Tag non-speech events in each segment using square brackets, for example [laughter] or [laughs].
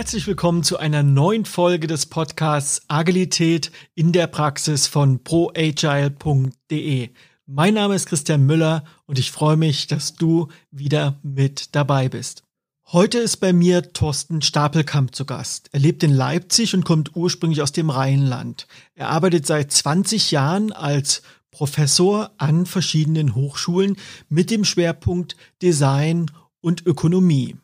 Herzlich willkommen zu einer neuen Folge des Podcasts Agilität in der Praxis von proagile.de. Mein Name ist Christian Müller und ich freue mich, dass du wieder mit dabei bist. Heute ist bei mir Thorsten Stapelkamp zu Gast. Er lebt in Leipzig und kommt ursprünglich aus dem Rheinland. Er arbeitet seit 20 Jahren als Professor an verschiedenen Hochschulen mit dem Schwerpunkt Design und Ökonomie.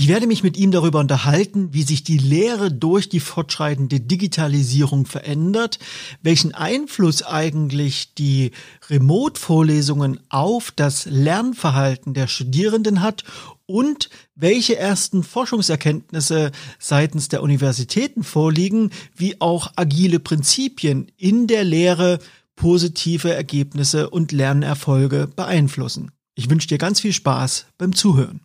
Ich werde mich mit ihm darüber unterhalten, wie sich die Lehre durch die fortschreitende Digitalisierung verändert, welchen Einfluss eigentlich die Remote-Vorlesungen auf das Lernverhalten der Studierenden hat und welche ersten Forschungserkenntnisse seitens der Universitäten vorliegen, wie auch agile Prinzipien in der Lehre positive Ergebnisse und Lernerfolge beeinflussen. Ich wünsche dir ganz viel Spaß beim Zuhören.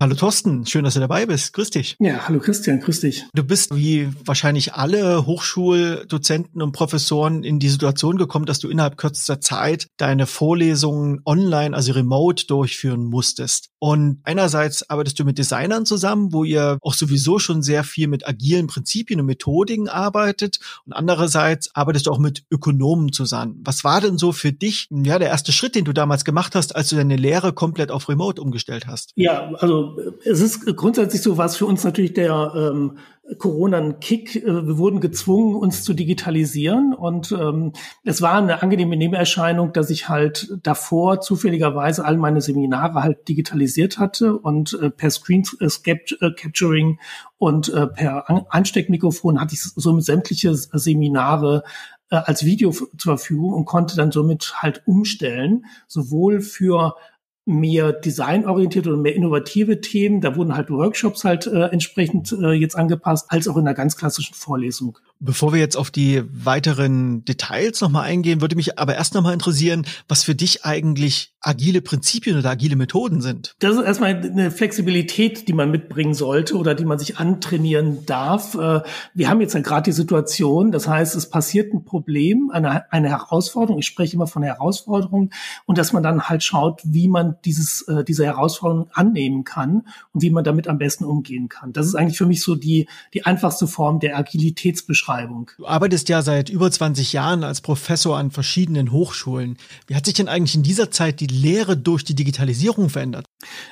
Hallo Thorsten, schön, dass du dabei bist. Grüß dich. Ja, hallo Christian, grüß dich. Du bist wie wahrscheinlich alle Hochschuldozenten und Professoren in die Situation gekommen, dass du innerhalb kürzester Zeit deine Vorlesungen online, also remote durchführen musstest. Und einerseits arbeitest du mit Designern zusammen, wo ihr auch sowieso schon sehr viel mit agilen Prinzipien und Methodiken arbeitet. Und andererseits arbeitest du auch mit Ökonomen zusammen. Was war denn so für dich, ja, der erste Schritt, den du damals gemacht hast, als du deine Lehre komplett auf remote umgestellt hast? Ja, also es ist grundsätzlich so, was für uns natürlich der ähm, Corona ein Kick. Äh, wir wurden gezwungen, uns zu digitalisieren und ähm, es war eine angenehme Nebenerscheinung, dass ich halt davor zufälligerweise all meine Seminare halt digitalisiert hatte und äh, per Screen äh, äh Capturing und äh, per Ansteckmikrofon hatte ich somit sämtliche Seminare äh, als Video zur Verfügung und konnte dann somit halt umstellen, sowohl für mehr designorientierte und mehr innovative Themen. Da wurden halt Workshops halt äh, entsprechend äh, jetzt angepasst, als auch in einer ganz klassischen Vorlesung. Bevor wir jetzt auf die weiteren Details nochmal eingehen, würde mich aber erst nochmal interessieren, was für dich eigentlich agile Prinzipien oder agile Methoden sind. Das ist erstmal eine Flexibilität, die man mitbringen sollte oder die man sich antrainieren darf. Äh, wir haben jetzt ja gerade die Situation, das heißt, es passiert ein Problem, eine, eine Herausforderung. Ich spreche immer von Herausforderung und dass man dann halt schaut, wie man dieses, äh, diese Herausforderung annehmen kann und wie man damit am besten umgehen kann. Das ist eigentlich für mich so die, die einfachste Form der Agilitätsbeschreibung. Du arbeitest ja seit über 20 Jahren als Professor an verschiedenen Hochschulen. Wie hat sich denn eigentlich in dieser Zeit die Lehre durch die Digitalisierung verändert?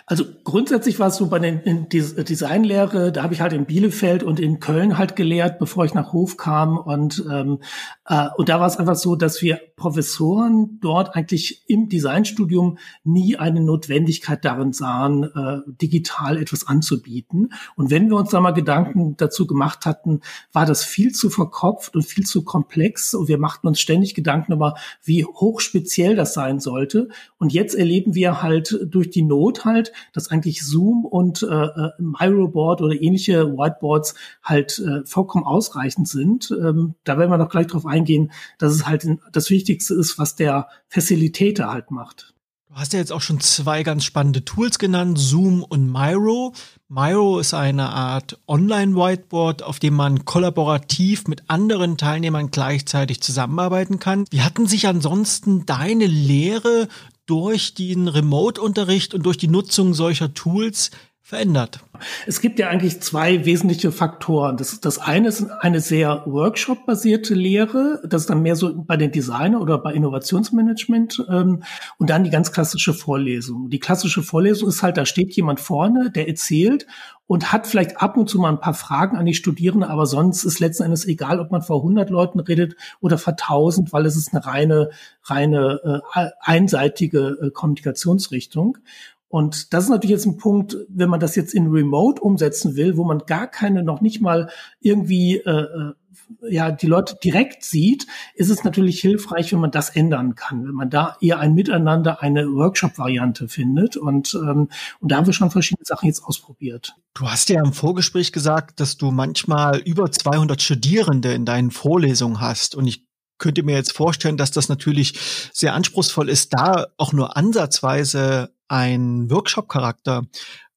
Also grundsätzlich war es so bei den Designlehre, da habe ich halt in Bielefeld und in Köln halt gelehrt, bevor ich nach Hof kam. Und, ähm, äh, und da war es einfach so, dass wir Professoren dort eigentlich im Designstudium nie eine Notwendigkeit darin sahen, äh, digital etwas anzubieten. Und wenn wir uns da mal Gedanken dazu gemacht hatten, war das viel zu verkopft und viel zu komplex. Und wir machten uns ständig Gedanken darüber, wie hochspeziell das sein sollte. Und jetzt erleben wir halt durch die Not halt, dass eigentlich Zoom und äh, äh, Myroboard oder ähnliche Whiteboards halt äh, vollkommen ausreichend sind. Ähm, da werden wir noch gleich drauf eingehen, dass es halt das Wichtigste ist, was der Facilitator halt macht. Du hast ja jetzt auch schon zwei ganz spannende Tools genannt, Zoom und Miro. Miro ist eine Art Online-Whiteboard, auf dem man kollaborativ mit anderen Teilnehmern gleichzeitig zusammenarbeiten kann. Wie hatten sich ansonsten deine Lehre durch den Remote-Unterricht und durch die Nutzung solcher Tools verändert? Es gibt ja eigentlich zwei wesentliche Faktoren. Das, das eine ist eine sehr Workshop-basierte Lehre. Das ist dann mehr so bei den Designer oder bei Innovationsmanagement. Ähm, und dann die ganz klassische Vorlesung. Die klassische Vorlesung ist halt, da steht jemand vorne, der erzählt und hat vielleicht ab und zu mal ein paar Fragen an die Studierenden, aber sonst ist letzten Endes egal, ob man vor 100 Leuten redet oder vor 1000, weil es ist eine reine, reine äh, einseitige äh, Kommunikationsrichtung. Und das ist natürlich jetzt ein Punkt, wenn man das jetzt in Remote umsetzen will, wo man gar keine, noch nicht mal irgendwie äh, äh, ja die Leute direkt sieht, ist es natürlich hilfreich, wenn man das ändern kann, wenn man da eher ein Miteinander, eine Workshop-Variante findet. Und, ähm, und da haben wir schon verschiedene Sachen jetzt ausprobiert. Du hast ja im Vorgespräch gesagt, dass du manchmal über 200 Studierende in deinen Vorlesungen hast. Und ich könnte mir jetzt vorstellen, dass das natürlich sehr anspruchsvoll ist, da auch nur ansatzweise ein Workshop-Charakter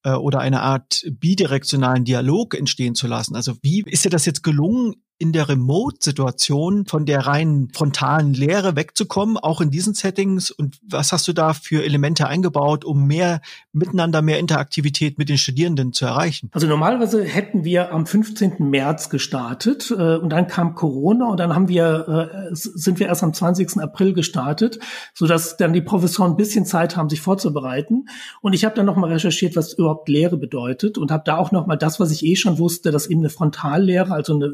äh, oder eine Art bidirektionalen Dialog entstehen zu lassen. Also wie ist dir das jetzt gelungen, in der Remote-Situation von der reinen frontalen Lehre wegzukommen, auch in diesen Settings? Und was hast du da für Elemente eingebaut, um mehr miteinander, mehr Interaktivität mit den Studierenden zu erreichen? Also normalerweise hätten wir am 15. März gestartet äh, und dann kam Corona und dann haben wir, äh, sind wir erst am 20. April gestartet, sodass dann die Professoren ein bisschen Zeit haben, sich vorzubereiten. Und ich habe dann nochmal recherchiert, was überhaupt Lehre bedeutet und habe da auch nochmal das, was ich eh schon wusste, dass eben eine Frontallehre, also eine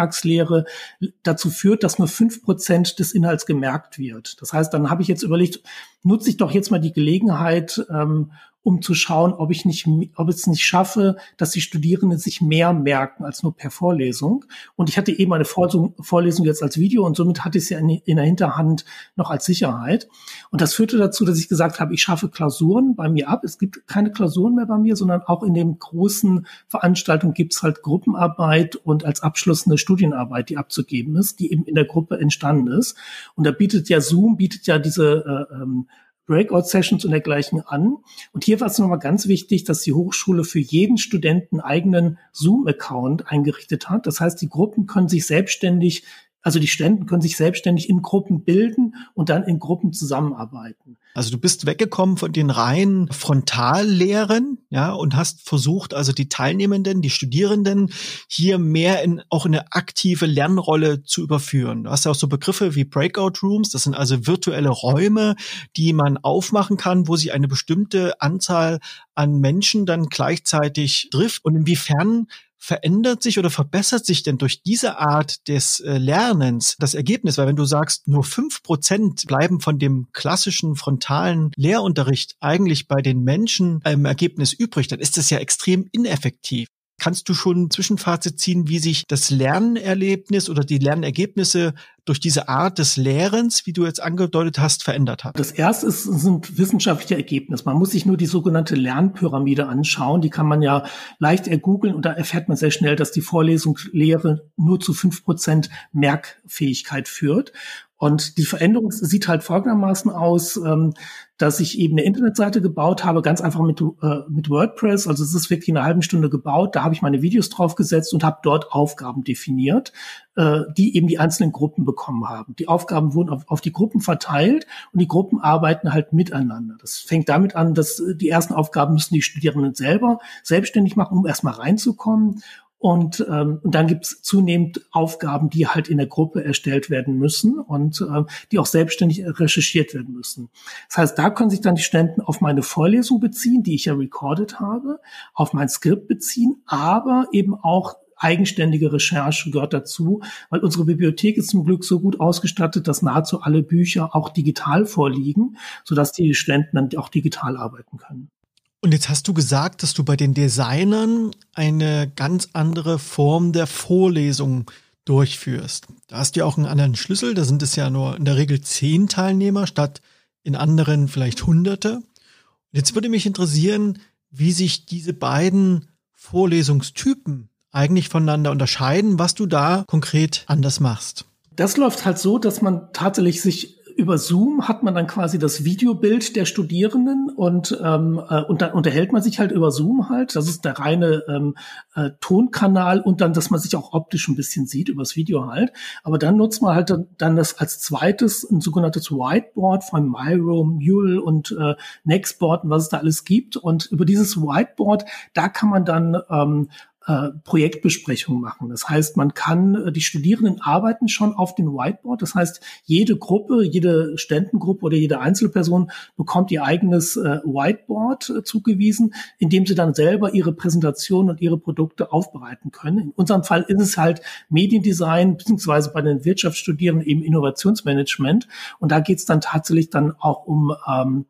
Vortragslehre dazu führt, dass nur fünf Prozent des Inhalts gemerkt wird. Das heißt, dann habe ich jetzt überlegt, nutze ich doch jetzt mal die Gelegenheit, ähm, um zu schauen, ob ich nicht, ob es nicht schaffe, dass die Studierenden sich mehr merken als nur per Vorlesung. Und ich hatte eben eine Vorlesung jetzt als Video und somit hatte ich sie in der Hinterhand noch als Sicherheit. Und das führte dazu, dass ich gesagt habe, ich schaffe Klausuren bei mir ab. Es gibt keine Klausuren mehr bei mir, sondern auch in den großen Veranstaltungen gibt es halt Gruppenarbeit und als Abschluss eine Studienarbeit, die abzugeben ist, die eben in der Gruppe entstanden ist. Und da bietet ja Zoom, bietet ja diese äh, ähm, Breakout-Sessions und dergleichen an. Und hier war es nochmal ganz wichtig, dass die Hochschule für jeden Studenten eigenen Zoom-Account eingerichtet hat. Das heißt, die Gruppen können sich selbstständig also die Studenten können sich selbstständig in Gruppen bilden und dann in Gruppen zusammenarbeiten. Also du bist weggekommen von den reinen Frontallehren, ja, und hast versucht, also die Teilnehmenden, die Studierenden hier mehr in auch in eine aktive Lernrolle zu überführen. Du hast ja auch so Begriffe wie Breakout Rooms, das sind also virtuelle Räume, die man aufmachen kann, wo sich eine bestimmte Anzahl an Menschen dann gleichzeitig trifft und inwiefern verändert sich oder verbessert sich denn durch diese Art des äh, Lernens das Ergebnis? Weil wenn du sagst, nur fünf Prozent bleiben von dem klassischen frontalen Lehrunterricht eigentlich bei den Menschen im Ergebnis übrig, dann ist das ja extrem ineffektiv. Kannst du schon ein Zwischenfazit ziehen, wie sich das Lernerlebnis oder die Lernergebnisse durch diese Art des Lehrens, wie du jetzt angedeutet hast, verändert hat? Das erste ist, sind wissenschaftliche Ergebnisse. Man muss sich nur die sogenannte Lernpyramide anschauen. Die kann man ja leicht ergoogeln und da erfährt man sehr schnell, dass die Vorlesungslehre nur zu fünf Prozent Merkfähigkeit führt. Und die Veränderung sieht halt folgendermaßen aus, ähm, dass ich eben eine Internetseite gebaut habe, ganz einfach mit, äh, mit WordPress. Also es ist wirklich in einer halben Stunde gebaut. Da habe ich meine Videos draufgesetzt und habe dort Aufgaben definiert, äh, die eben die einzelnen Gruppen bekommen haben. Die Aufgaben wurden auf, auf die Gruppen verteilt und die Gruppen arbeiten halt miteinander. Das fängt damit an, dass äh, die ersten Aufgaben müssen die Studierenden selber selbstständig machen, um erstmal reinzukommen. Und, ähm, und dann gibt es zunehmend Aufgaben, die halt in der Gruppe erstellt werden müssen und äh, die auch selbstständig recherchiert werden müssen. Das heißt, da können sich dann die Studenten auf meine Vorlesung beziehen, die ich ja recorded habe, auf mein Skript beziehen, aber eben auch eigenständige Recherche gehört dazu, weil unsere Bibliothek ist zum Glück so gut ausgestattet, dass nahezu alle Bücher auch digital vorliegen, sodass die Studenten dann auch digital arbeiten können. Und jetzt hast du gesagt, dass du bei den Designern eine ganz andere Form der Vorlesung durchführst. Da hast du ja auch einen anderen Schlüssel. Da sind es ja nur in der Regel zehn Teilnehmer statt in anderen vielleicht hunderte. Und jetzt würde mich interessieren, wie sich diese beiden Vorlesungstypen eigentlich voneinander unterscheiden, was du da konkret anders machst. Das läuft halt so, dass man tatsächlich sich über Zoom hat man dann quasi das Videobild der Studierenden und, ähm, äh, und dann unterhält man sich halt über Zoom halt. Das ist der reine ähm, äh, Tonkanal und dann, dass man sich auch optisch ein bisschen sieht übers Video halt. Aber dann nutzt man halt dann, dann das als zweites ein sogenanntes Whiteboard von Myroom, Mule und äh, Nextboard und was es da alles gibt. Und über dieses Whiteboard, da kann man dann ähm, äh, Projektbesprechungen machen. Das heißt, man kann, äh, die Studierenden arbeiten schon auf dem Whiteboard. Das heißt, jede Gruppe, jede Ständengruppe oder jede Einzelperson bekommt ihr eigenes äh, Whiteboard äh, zugewiesen, in dem sie dann selber ihre Präsentation und ihre Produkte aufbereiten können. In unserem Fall ist es halt Mediendesign, beziehungsweise bei den Wirtschaftsstudierenden eben Innovationsmanagement. Und da geht es dann tatsächlich dann auch um ähm,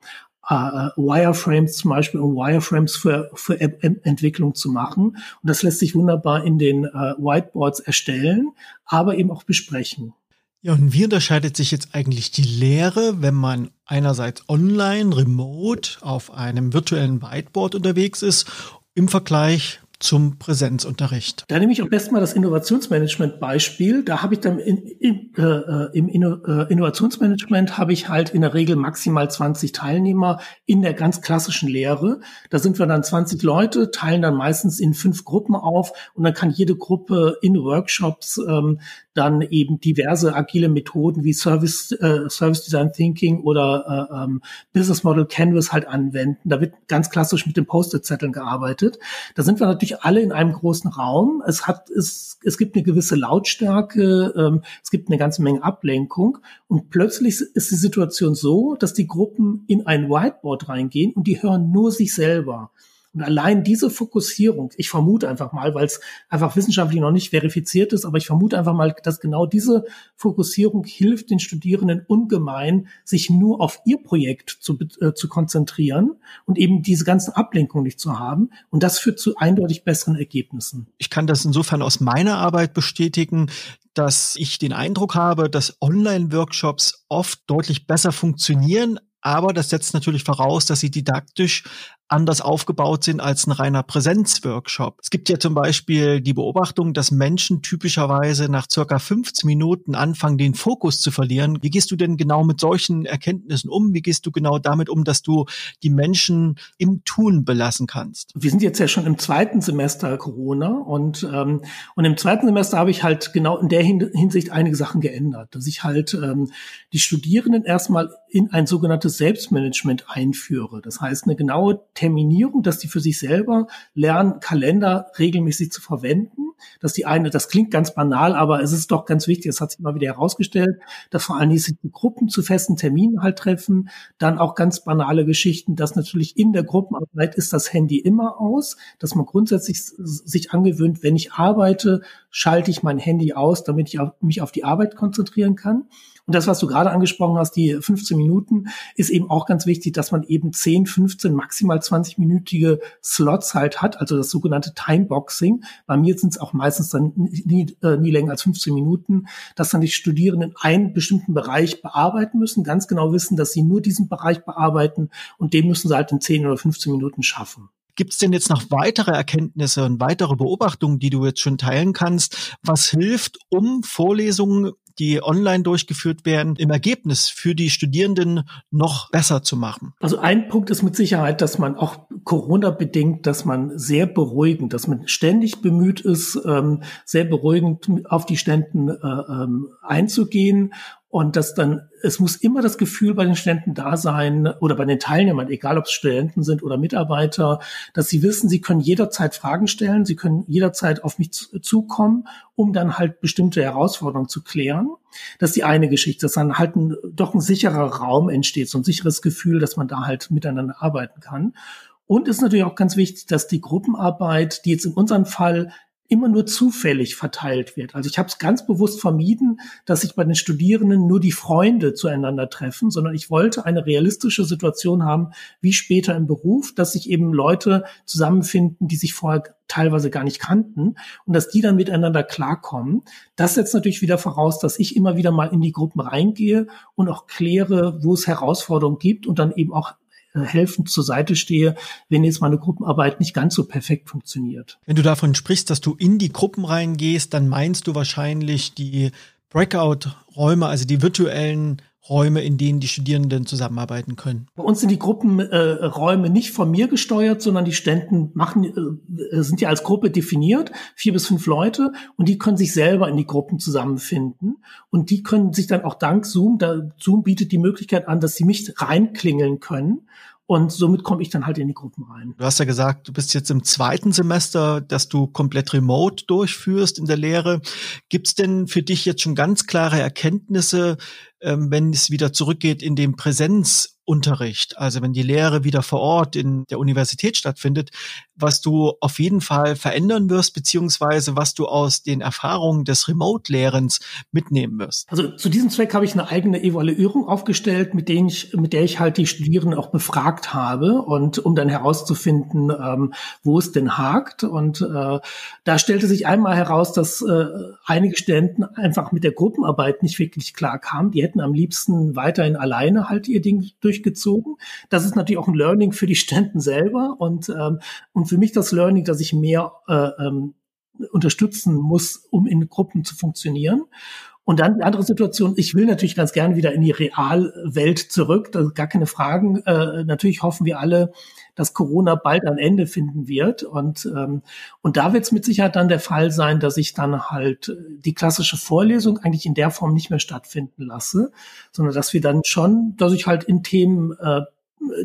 äh, Wireframes zum Beispiel, um Wireframes für, für App-Entwicklung zu machen. Und das lässt sich wunderbar in den äh, Whiteboards erstellen, aber eben auch besprechen. Ja, und wie unterscheidet sich jetzt eigentlich die Lehre, wenn man einerseits online, remote auf einem virtuellen Whiteboard unterwegs ist, im Vergleich zum Präsenzunterricht? Da nehme ich am besten mal das Innovationsmanagement-Beispiel. Da habe ich dann in, in, äh, im Inno, äh, Innovationsmanagement habe ich halt in der Regel maximal 20 Teilnehmer in der ganz klassischen Lehre. Da sind wir dann 20 Leute, teilen dann meistens in fünf Gruppen auf und dann kann jede Gruppe in Workshops ähm, dann eben diverse agile Methoden wie Service, äh, Service Design Thinking oder äh, ähm, Business Model Canvas halt anwenden. Da wird ganz klassisch mit den Post-it-Zetteln gearbeitet. Da sind wir natürlich alle in einem großen Raum. Es hat, es, es gibt eine gewisse Lautstärke, ähm, es gibt eine ganze Menge Ablenkung und plötzlich ist die Situation so, dass die Gruppen in ein Whiteboard reingehen und die hören nur sich selber. Und allein diese Fokussierung, ich vermute einfach mal, weil es einfach wissenschaftlich noch nicht verifiziert ist, aber ich vermute einfach mal, dass genau diese Fokussierung hilft den Studierenden ungemein, sich nur auf ihr Projekt zu, äh, zu konzentrieren und eben diese ganzen Ablenkungen nicht zu haben. Und das führt zu eindeutig besseren Ergebnissen. Ich kann das insofern aus meiner Arbeit bestätigen, dass ich den Eindruck habe, dass Online-Workshops oft deutlich besser funktionieren, aber das setzt natürlich voraus, dass sie didaktisch anders aufgebaut sind als ein reiner Präsenzworkshop. Es gibt ja zum Beispiel die Beobachtung, dass Menschen typischerweise nach circa 15 Minuten anfangen, den Fokus zu verlieren. Wie gehst du denn genau mit solchen Erkenntnissen um? Wie gehst du genau damit um, dass du die Menschen im Tun belassen kannst? Wir sind jetzt ja schon im zweiten Semester Corona und, ähm, und im zweiten Semester habe ich halt genau in der Hinsicht einige Sachen geändert, dass ich halt ähm, die Studierenden erstmal in ein sogenanntes Selbstmanagement einführe. Das heißt, eine genaue Terminierung, dass die für sich selber lernen, Kalender regelmäßig zu verwenden. Dass die eine, das klingt ganz banal, aber es ist doch ganz wichtig, es hat sich mal wieder herausgestellt, dass vor allem die Gruppen zu festen Terminen halt treffen. Dann auch ganz banale Geschichten, dass natürlich in der Gruppenarbeit ist das Handy immer aus, dass man grundsätzlich sich angewöhnt, wenn ich arbeite, schalte ich mein Handy aus, damit ich mich auf die Arbeit konzentrieren kann. Und das, was du gerade angesprochen hast, die 15 Minuten, ist eben auch ganz wichtig, dass man eben 10, 15, maximal 20-minütige Slots halt hat, also das sogenannte Timeboxing. Bei mir sind es auch meistens dann nie, äh, nie länger als 15 Minuten, dass dann die Studierenden einen bestimmten Bereich bearbeiten müssen, ganz genau wissen, dass sie nur diesen Bereich bearbeiten und den müssen sie halt in 10 oder 15 Minuten schaffen. Gibt es denn jetzt noch weitere Erkenntnisse und weitere Beobachtungen, die du jetzt schon teilen kannst? Was hilft, um Vorlesungen die online durchgeführt werden, im Ergebnis für die Studierenden noch besser zu machen? Also ein Punkt ist mit Sicherheit, dass man auch Corona bedingt, dass man sehr beruhigend, dass man ständig bemüht ist, ähm, sehr beruhigend auf die Ständen äh, ähm, einzugehen und dass dann, es muss immer das Gefühl bei den Studenten da sein oder bei den Teilnehmern, egal ob es Studenten sind oder Mitarbeiter, dass sie wissen, sie können jederzeit Fragen stellen, sie können jederzeit auf mich zukommen, um dann halt bestimmte Herausforderungen zu klären. Das ist die eine Geschichte, dass dann halt ein, doch ein sicherer Raum entsteht, so ein sicheres Gefühl, dass man da halt miteinander arbeiten kann. Und ist natürlich auch ganz wichtig, dass die Gruppenarbeit, die jetzt in unserem Fall immer nur zufällig verteilt wird. Also ich habe es ganz bewusst vermieden, dass sich bei den Studierenden nur die Freunde zueinander treffen, sondern ich wollte eine realistische Situation haben, wie später im Beruf, dass sich eben Leute zusammenfinden, die sich vorher teilweise gar nicht kannten und dass die dann miteinander klarkommen. Das setzt natürlich wieder voraus, dass ich immer wieder mal in die Gruppen reingehe und auch kläre, wo es Herausforderungen gibt und dann eben auch helfend zur Seite stehe, wenn jetzt meine Gruppenarbeit nicht ganz so perfekt funktioniert. Wenn du davon sprichst, dass du in die Gruppen reingehst, dann meinst du wahrscheinlich die Breakout-Räume, also die virtuellen Räume, in denen die Studierenden zusammenarbeiten können. Bei uns sind die Gruppenräume äh, nicht von mir gesteuert, sondern die Ständen machen, äh, sind ja als Gruppe definiert, vier bis fünf Leute, und die können sich selber in die Gruppen zusammenfinden. Und die können sich dann auch dank Zoom, da Zoom bietet die Möglichkeit an, dass sie mich reinklingeln können. Und somit komme ich dann halt in die Gruppen rein. Du hast ja gesagt, du bist jetzt im zweiten Semester, dass du komplett remote durchführst in der Lehre. Gibt es denn für dich jetzt schon ganz klare Erkenntnisse, ähm, wenn es wieder zurückgeht in den Präsenzunterricht, also wenn die Lehre wieder vor Ort in der Universität stattfindet, was du auf jeden Fall verändern wirst, beziehungsweise was du aus den Erfahrungen des Remote-Lehrens mitnehmen wirst? Also zu diesem Zweck habe ich eine eigene Evaluierung aufgestellt, mit, denen ich, mit der ich halt die Studierenden auch befragt habe und um dann herauszufinden, ähm, wo es denn hakt. Und äh, da stellte sich einmal heraus, dass äh, einige Studenten einfach mit der Gruppenarbeit nicht wirklich klar kamen. Die hätten am liebsten weiterhin alleine halt ihr Ding durchgezogen. Das ist natürlich auch ein Learning für die Studenten selber und, ähm, und für mich das Learning, dass ich mehr äh, ähm, unterstützen muss, um in Gruppen zu funktionieren. Und dann die andere Situation, ich will natürlich ganz gerne wieder in die Realwelt zurück, ist gar keine Fragen. Äh, natürlich hoffen wir alle, dass Corona bald ein Ende finden wird. Und, ähm, und da wird es mit Sicherheit dann der Fall sein, dass ich dann halt die klassische Vorlesung eigentlich in der Form nicht mehr stattfinden lasse, sondern dass wir dann schon, dass ich halt in Themen äh,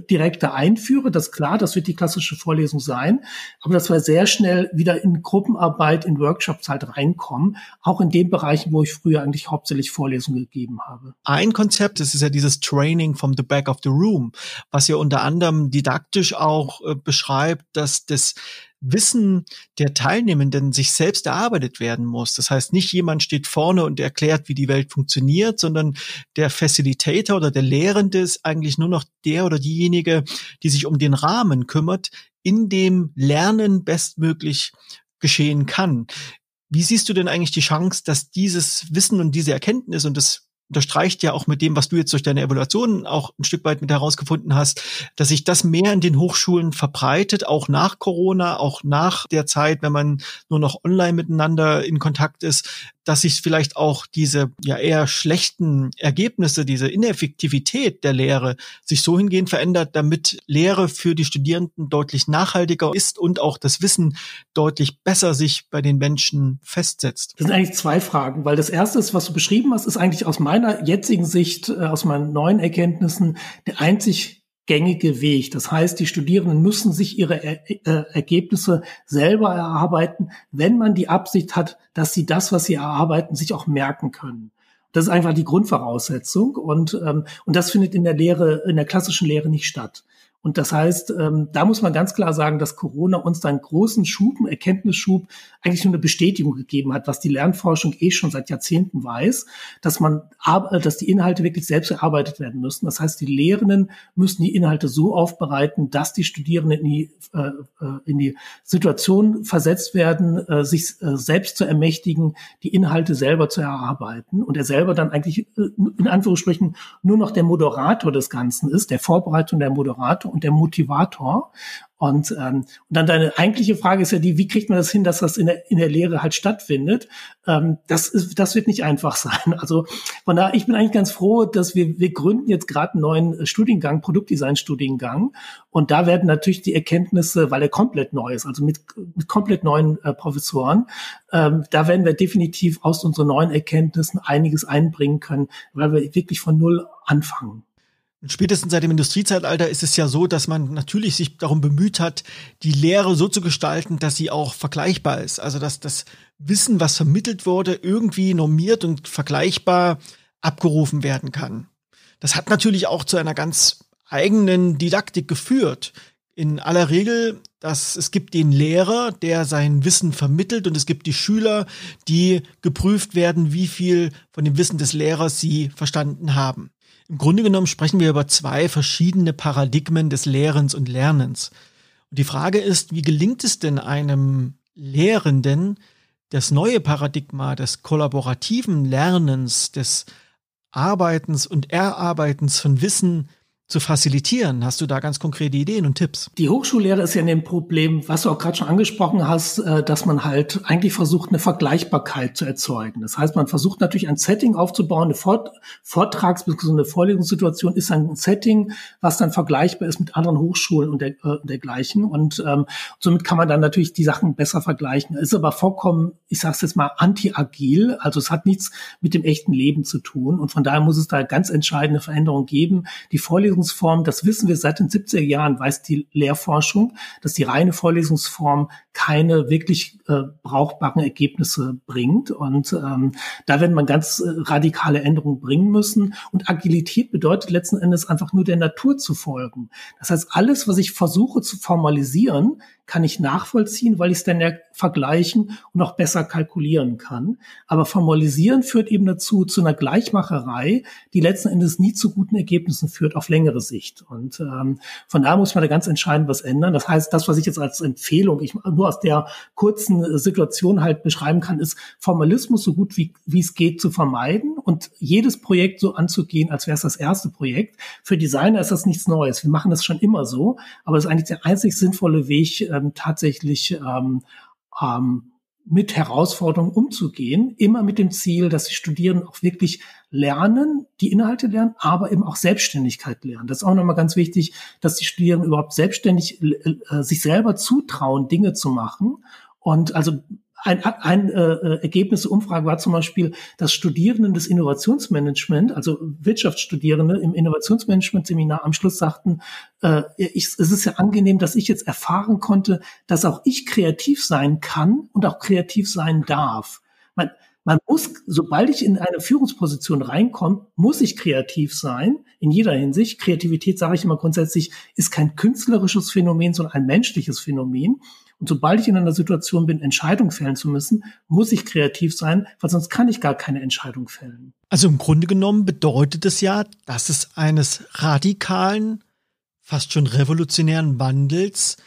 direkter einführe. Das ist klar, das wird die klassische Vorlesung sein. Aber dass wir sehr schnell wieder in Gruppenarbeit, in Workshops halt reinkommen. Auch in den Bereichen, wo ich früher eigentlich hauptsächlich Vorlesungen gegeben habe. Ein Konzept, das ist ja dieses Training from the back of the room, was ja unter anderem didaktisch auch äh, beschreibt, dass das Wissen der Teilnehmenden sich selbst erarbeitet werden muss. Das heißt, nicht jemand steht vorne und erklärt, wie die Welt funktioniert, sondern der Facilitator oder der Lehrende ist eigentlich nur noch der oder diejenige, die sich um den Rahmen kümmert, in dem Lernen bestmöglich geschehen kann. Wie siehst du denn eigentlich die Chance, dass dieses Wissen und diese Erkenntnis und das unterstreicht ja auch mit dem, was du jetzt durch deine Evaluation auch ein Stück weit mit herausgefunden hast, dass sich das mehr in den Hochschulen verbreitet, auch nach Corona, auch nach der Zeit, wenn man nur noch online miteinander in Kontakt ist, dass sich vielleicht auch diese ja eher schlechten Ergebnisse, diese Ineffektivität der Lehre sich so hingehend verändert, damit Lehre für die Studierenden deutlich nachhaltiger ist und auch das Wissen deutlich besser sich bei den Menschen festsetzt. Das sind eigentlich zwei Fragen, weil das erste ist, was du beschrieben hast, ist eigentlich aus meiner jetzigen Sicht, äh, aus meinen neuen Erkenntnissen der einzig gängige Weg. Das heißt, die Studierenden müssen sich ihre er äh, Ergebnisse selber erarbeiten, wenn man die Absicht hat, dass sie das, was sie erarbeiten, sich auch merken können. Das ist einfach die Grundvoraussetzung und, ähm, und das findet in der Lehre, in der klassischen Lehre nicht statt. Und das heißt, ähm, da muss man ganz klar sagen, dass Corona uns da einen großen Schub, einen Erkenntnisschub, eigentlich nur eine Bestätigung gegeben hat, was die Lernforschung eh schon seit Jahrzehnten weiß, dass man, dass die Inhalte wirklich selbst erarbeitet werden müssen. Das heißt, die Lehrenden müssen die Inhalte so aufbereiten, dass die Studierenden in die, äh, äh in die Situation versetzt werden, äh, sich äh, selbst zu ermächtigen, die Inhalte selber zu erarbeiten und er selber dann eigentlich äh, in Anführungsstrichen nur noch der Moderator des Ganzen ist, der Vorbereitung der Moderator und der Motivator. Und, ähm, und dann deine eigentliche Frage ist ja die, wie kriegt man das hin, dass das in der, in der Lehre halt stattfindet? Ähm, das, ist, das wird nicht einfach [laughs] sein. Also von daher, ich bin eigentlich ganz froh, dass wir, wir gründen jetzt gerade einen neuen Studiengang, Produktdesign-Studiengang. Und da werden natürlich die Erkenntnisse, weil er komplett neu ist, also mit, mit komplett neuen äh, Professoren, ähm, da werden wir definitiv aus unseren neuen Erkenntnissen einiges einbringen können, weil wir wirklich von Null anfangen. Spätestens seit dem Industriezeitalter ist es ja so, dass man natürlich sich darum bemüht hat, die Lehre so zu gestalten, dass sie auch vergleichbar ist. Also dass das Wissen, was vermittelt wurde, irgendwie normiert und vergleichbar abgerufen werden kann. Das hat natürlich auch zu einer ganz eigenen Didaktik geführt. In aller Regel, dass es gibt den Lehrer, der sein Wissen vermittelt und es gibt die Schüler, die geprüft werden, wie viel von dem Wissen des Lehrers sie verstanden haben. Im Grunde genommen sprechen wir über zwei verschiedene Paradigmen des Lehrens und Lernens. Und die Frage ist, wie gelingt es denn einem Lehrenden, das neue Paradigma des kollaborativen Lernens, des Arbeitens und Erarbeitens von Wissen zu facilitieren? Hast du da ganz konkrete Ideen und Tipps? Die Hochschullehre ist ja in dem Problem, was du auch gerade schon angesprochen hast, äh, dass man halt eigentlich versucht, eine Vergleichbarkeit zu erzeugen. Das heißt, man versucht natürlich ein Setting aufzubauen, eine Vort Vortrags- bzw. eine Vorlesungssituation ist ein Setting, was dann vergleichbar ist mit anderen Hochschulen und, der, äh, dergleichen. Und ähm, somit kann man dann natürlich die Sachen besser vergleichen. Ist aber vollkommen, ich sage es jetzt mal, anti-agil. Also es hat nichts mit dem echten Leben zu tun. Und von daher muss es da ganz entscheidende Veränderungen geben. Die Vorlesung Vorlesungsform, das wissen wir seit den 70er Jahren, weiß die Lehrforschung, dass die reine Vorlesungsform keine wirklich äh, brauchbaren Ergebnisse bringt. Und ähm, da werden man ganz äh, radikale Änderungen bringen müssen. Und Agilität bedeutet letzten Endes einfach nur der Natur zu folgen. Das heißt, alles, was ich versuche zu formalisieren, kann ich nachvollziehen, weil ich es dann ja vergleichen und auch besser kalkulieren kann. Aber formalisieren führt eben dazu, zu einer Gleichmacherei, die letzten Endes nie zu guten Ergebnissen führt auf längere Sicht. Und ähm, von da muss man da ganz entscheidend was ändern. Das heißt, das, was ich jetzt als Empfehlung, ich nur aus der kurzen äh, Situation halt beschreiben kann, ist Formalismus so gut wie, wie es geht zu vermeiden und jedes Projekt so anzugehen, als wäre es das erste Projekt. Für Designer ist das nichts Neues. Wir machen das schon immer so, aber es ist eigentlich der einzig sinnvolle Weg, ähm, tatsächlich ähm, ähm, mit Herausforderungen umzugehen, immer mit dem Ziel, dass die Studierenden auch wirklich lernen, die Inhalte lernen, aber eben auch Selbstständigkeit lernen. Das ist auch nochmal ganz wichtig, dass die Studierenden überhaupt selbstständig äh, sich selber zutrauen, Dinge zu machen. Und also ein, ein äh, äh, Ergebnis der Umfrage war zum Beispiel, dass Studierenden des Innovationsmanagement, also Wirtschaftsstudierende im Innovationsmanagement-Seminar am Schluss sagten, äh, ich, es ist ja angenehm, dass ich jetzt erfahren konnte, dass auch ich kreativ sein kann und auch kreativ sein darf. Man, man muss, sobald ich in eine Führungsposition reinkomme, muss ich kreativ sein, in jeder Hinsicht. Kreativität, sage ich immer grundsätzlich, ist kein künstlerisches Phänomen, sondern ein menschliches Phänomen. Und sobald ich in einer Situation bin, Entscheidungen fällen zu müssen, muss ich kreativ sein, weil sonst kann ich gar keine Entscheidung fällen. Also im Grunde genommen bedeutet es ja, dass es eines radikalen, fast schon revolutionären Wandels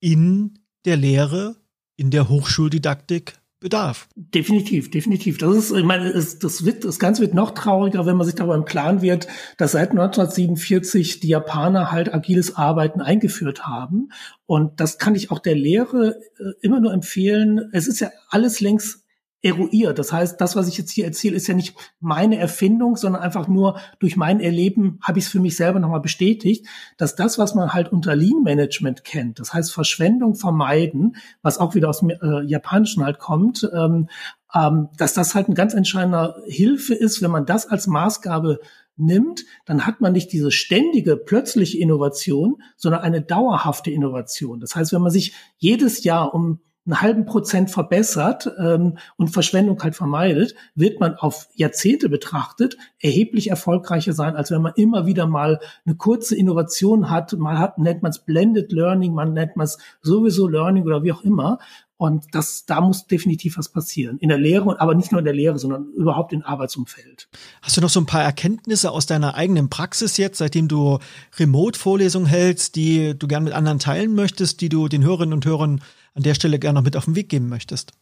in der Lehre, in der Hochschuldidaktik bedarf. Definitiv, definitiv. Das ist, ich meine, es, das wird, das Ganze wird noch trauriger, wenn man sich darüber im Klaren wird, dass seit 1947 die Japaner halt agiles Arbeiten eingeführt haben. Und das kann ich auch der Lehre äh, immer nur empfehlen. Es ist ja alles längst eruiert. Das heißt, das, was ich jetzt hier erzähle, ist ja nicht meine Erfindung, sondern einfach nur durch mein Erleben habe ich es für mich selber nochmal bestätigt, dass das, was man halt unter Lean Management kennt, das heißt Verschwendung vermeiden, was auch wieder aus dem äh, Japanischen halt kommt, ähm, ähm, dass das halt ein ganz entscheidender Hilfe ist, wenn man das als Maßgabe nimmt, dann hat man nicht diese ständige, plötzliche Innovation, sondern eine dauerhafte Innovation. Das heißt, wenn man sich jedes Jahr um einen halben Prozent verbessert ähm, und Verschwendung halt vermeidet, wird man auf Jahrzehnte betrachtet erheblich erfolgreicher sein, als wenn man immer wieder mal eine kurze Innovation hat. Man hat, nennt man es Blended Learning, man nennt man es sowieso Learning oder wie auch immer. Und das, da muss definitiv was passieren. In der Lehre, aber nicht nur in der Lehre, sondern überhaupt im Arbeitsumfeld. Hast du noch so ein paar Erkenntnisse aus deiner eigenen Praxis jetzt, seitdem du Remote-Vorlesungen hältst, die du gern mit anderen teilen möchtest, die du den Hörerinnen und Hörern an der Stelle gerne noch mit auf den Weg geben möchtest?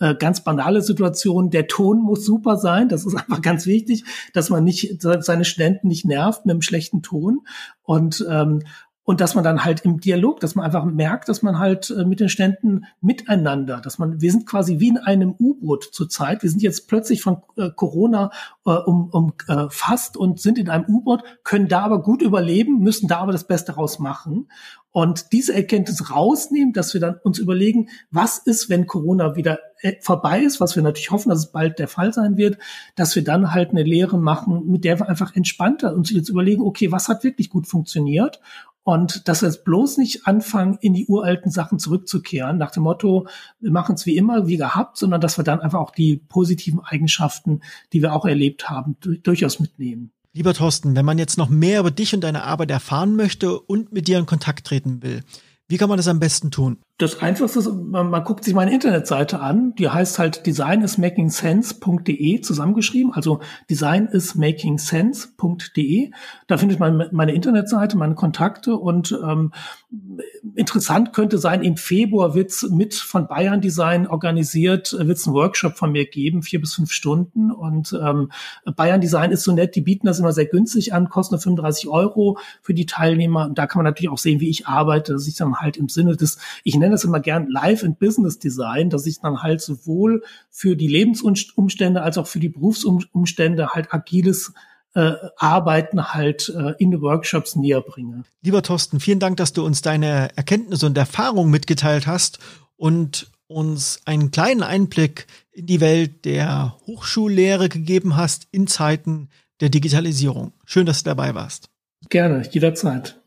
Äh, ganz banale Situation, der Ton muss super sein. Das ist [laughs] einfach ganz wichtig, dass man nicht seine Studenten nicht nervt mit einem schlechten Ton. Und ähm, und dass man dann halt im Dialog, dass man einfach merkt, dass man halt äh, mit den Ständen miteinander, dass man, wir sind quasi wie in einem U-Boot zurzeit. Wir sind jetzt plötzlich von äh, Corona äh, um, um äh, und sind in einem U-Boot, können da aber gut überleben, müssen da aber das Beste raus machen. Und diese Erkenntnis rausnehmen, dass wir dann uns überlegen, was ist, wenn Corona wieder äh, vorbei ist, was wir natürlich hoffen, dass es bald der Fall sein wird, dass wir dann halt eine Lehre machen, mit der wir einfach entspannter uns jetzt überlegen, okay, was hat wirklich gut funktioniert und dass wir jetzt bloß nicht anfangen, in die uralten Sachen zurückzukehren, nach dem Motto, wir machen es wie immer, wie gehabt, sondern dass wir dann einfach auch die positiven Eigenschaften, die wir auch erlebt haben, durchaus mitnehmen. Lieber Thorsten, wenn man jetzt noch mehr über dich und deine Arbeit erfahren möchte und mit dir in Kontakt treten will, wie kann man das am besten tun? Das Einfachste ist, man, man guckt sich meine Internetseite an. Die heißt halt designismakingsense.de zusammengeschrieben. Also designismakingsense.de. Da findet man meine Internetseite, meine Kontakte und ähm, interessant könnte sein, im Februar wird's mit von Bayern Design organisiert, wird's einen Workshop von mir geben, vier bis fünf Stunden. Und ähm, Bayern Design ist so nett, die bieten das immer sehr günstig an, kosten nur 35 Euro für die Teilnehmer. Und da kann man natürlich auch sehen, wie ich arbeite, dass ich dann halt im Sinne des, ich nenne das immer gern Life and Business Design, dass ich dann halt sowohl für die Lebensumstände als auch für die Berufsumstände halt agiles äh, Arbeiten halt äh, in den Workshops näher bringe. Lieber Thorsten, vielen Dank, dass du uns deine Erkenntnisse und Erfahrungen mitgeteilt hast und uns einen kleinen Einblick in die Welt der Hochschullehre gegeben hast in Zeiten der Digitalisierung. Schön, dass du dabei warst. Gerne, jederzeit.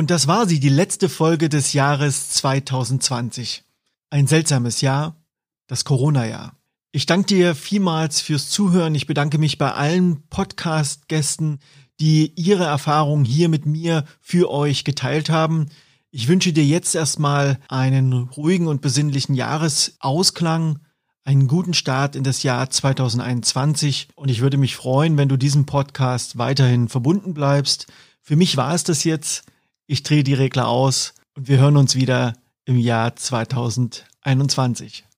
Und das war sie, die letzte Folge des Jahres 2020. Ein seltsames Jahr, das Corona-Jahr. Ich danke dir vielmals fürs Zuhören. Ich bedanke mich bei allen Podcast-Gästen, die ihre Erfahrungen hier mit mir für euch geteilt haben. Ich wünsche dir jetzt erstmal einen ruhigen und besinnlichen Jahresausklang, einen guten Start in das Jahr 2021 und ich würde mich freuen, wenn du diesem Podcast weiterhin verbunden bleibst. Für mich war es das jetzt. Ich drehe die Regler aus und wir hören uns wieder im Jahr 2021.